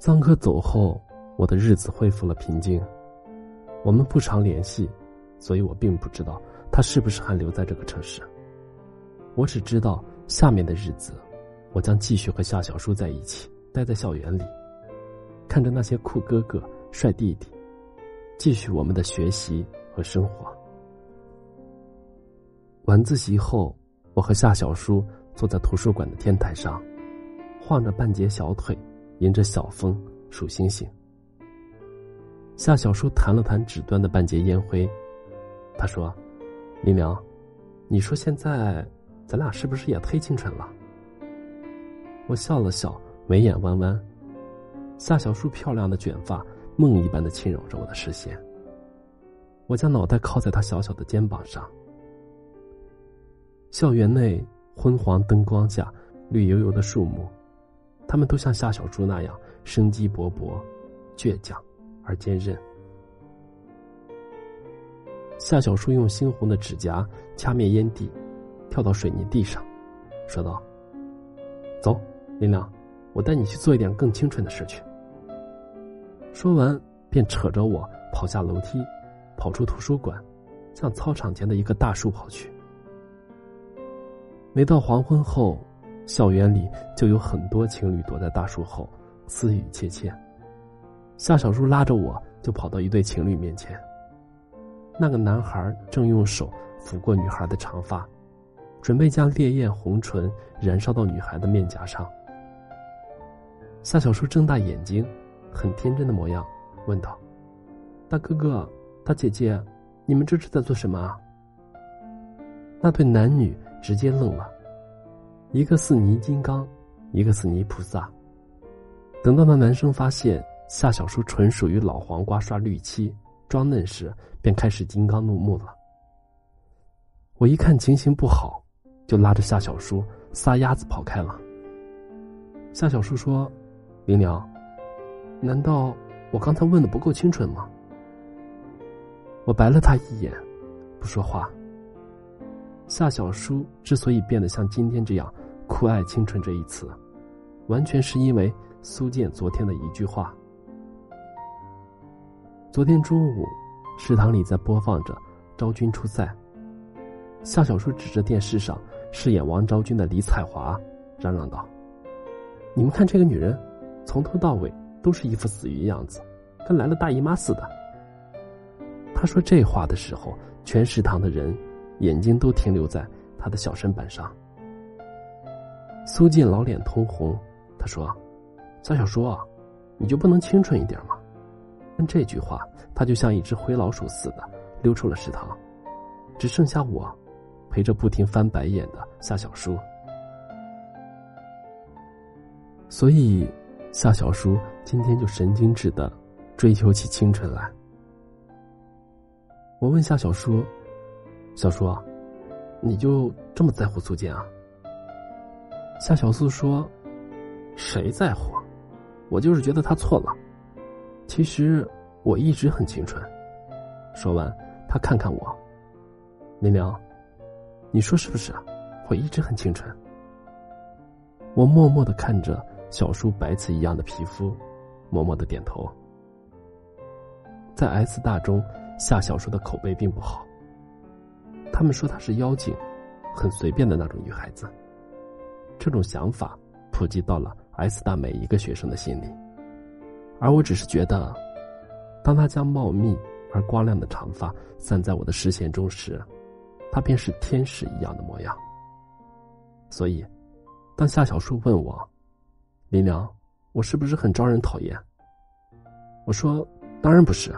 桑科走后，我的日子恢复了平静。我们不常联系，所以我并不知道他是不是还留在这个城市。我只知道下面的日子，我将继续和夏小叔在一起，待在校园里，看着那些酷哥哥、帅弟弟，继续我们的学习和生活。晚自习后，我和夏小叔坐在图书馆的天台上，晃着半截小腿。迎着小风数星星。夏小叔弹了弹纸端的半截烟灰，他说：“林良，你说现在咱俩是不是也忒清纯了？”我笑了笑，眉眼弯弯。夏小叔漂亮的卷发梦一般的侵扰着我的视线。我将脑袋靠在他小小的肩膀上。校园内昏黄灯光下，绿油油的树木。他们都像夏小猪那样生机勃勃、倔强而坚韧。夏小叔用猩红的指甲掐灭烟蒂，跳到水泥地上，说道：“走，林亮，我带你去做一点更清纯的事去。”说完，便扯着我跑下楼梯，跑出图书馆，向操场前的一个大树跑去。每到黄昏后。校园里就有很多情侣躲在大树后，私语窃窃。夏小叔拉着我就跑到一对情侣面前。那个男孩正用手抚过女孩的长发，准备将烈焰红唇燃烧到女孩的面颊上。夏小叔睁大眼睛，很天真的模样，问道：“大哥哥，大姐姐，你们这是在做什么啊？”那对男女直接愣了。一个似泥金刚，一个似泥菩萨。等到那男生发现夏小叔纯属于老黄瓜刷绿漆装嫩时，便开始金刚怒目了。我一看情形不好，就拉着夏小叔撒丫子跑开了。夏小叔说：“林良，难道我刚才问的不够清纯吗？”我白了他一眼，不说话。夏小叔之所以变得像今天这样酷爱青春这一词，完全是因为苏建昨天的一句话。昨天中午，食堂里在播放着《昭君出塞》，夏小叔指着电视上饰演王昭君的李彩华，嚷嚷道：“你们看这个女人，从头到尾都是一副死鱼样子，跟来了大姨妈似的。”他说这话的时候，全食堂的人。眼睛都停留在他的小身板上。苏静老脸通红，他说：“夏小叔，你就不能清纯一点吗？”跟这句话，他就像一只灰老鼠似的溜出了食堂，只剩下我，陪着不停翻白眼的夏小叔。所以，夏小叔今天就神经质的追求起清纯来。我问夏小叔。小叔，你就这么在乎苏建啊？夏小苏说：“谁在乎？我就是觉得他错了。其实我一直很清纯。”说完，他看看我，林良，你说是不是啊？我一直很清纯。我默默的看着小叔白瓷一样的皮肤，默默的点头。在 S 大中，夏小叔的口碑并不好。他们说她是妖精，很随便的那种女孩子。这种想法普及到了 S 大每一个学生的心里，而我只是觉得，当他将茂密而光亮的长发散在我的视线中时，他便是天使一样的模样。所以，当夏小树问我：“林良，我是不是很招人讨厌？”我说：“当然不是。”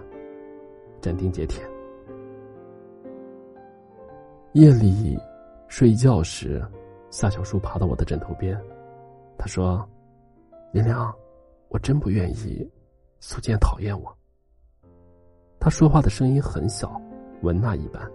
斩钉截铁。夜里睡觉时，夏小叔爬到我的枕头边，他说：“林良，我真不愿意苏建讨厌我。”他说话的声音很小，文娜一般。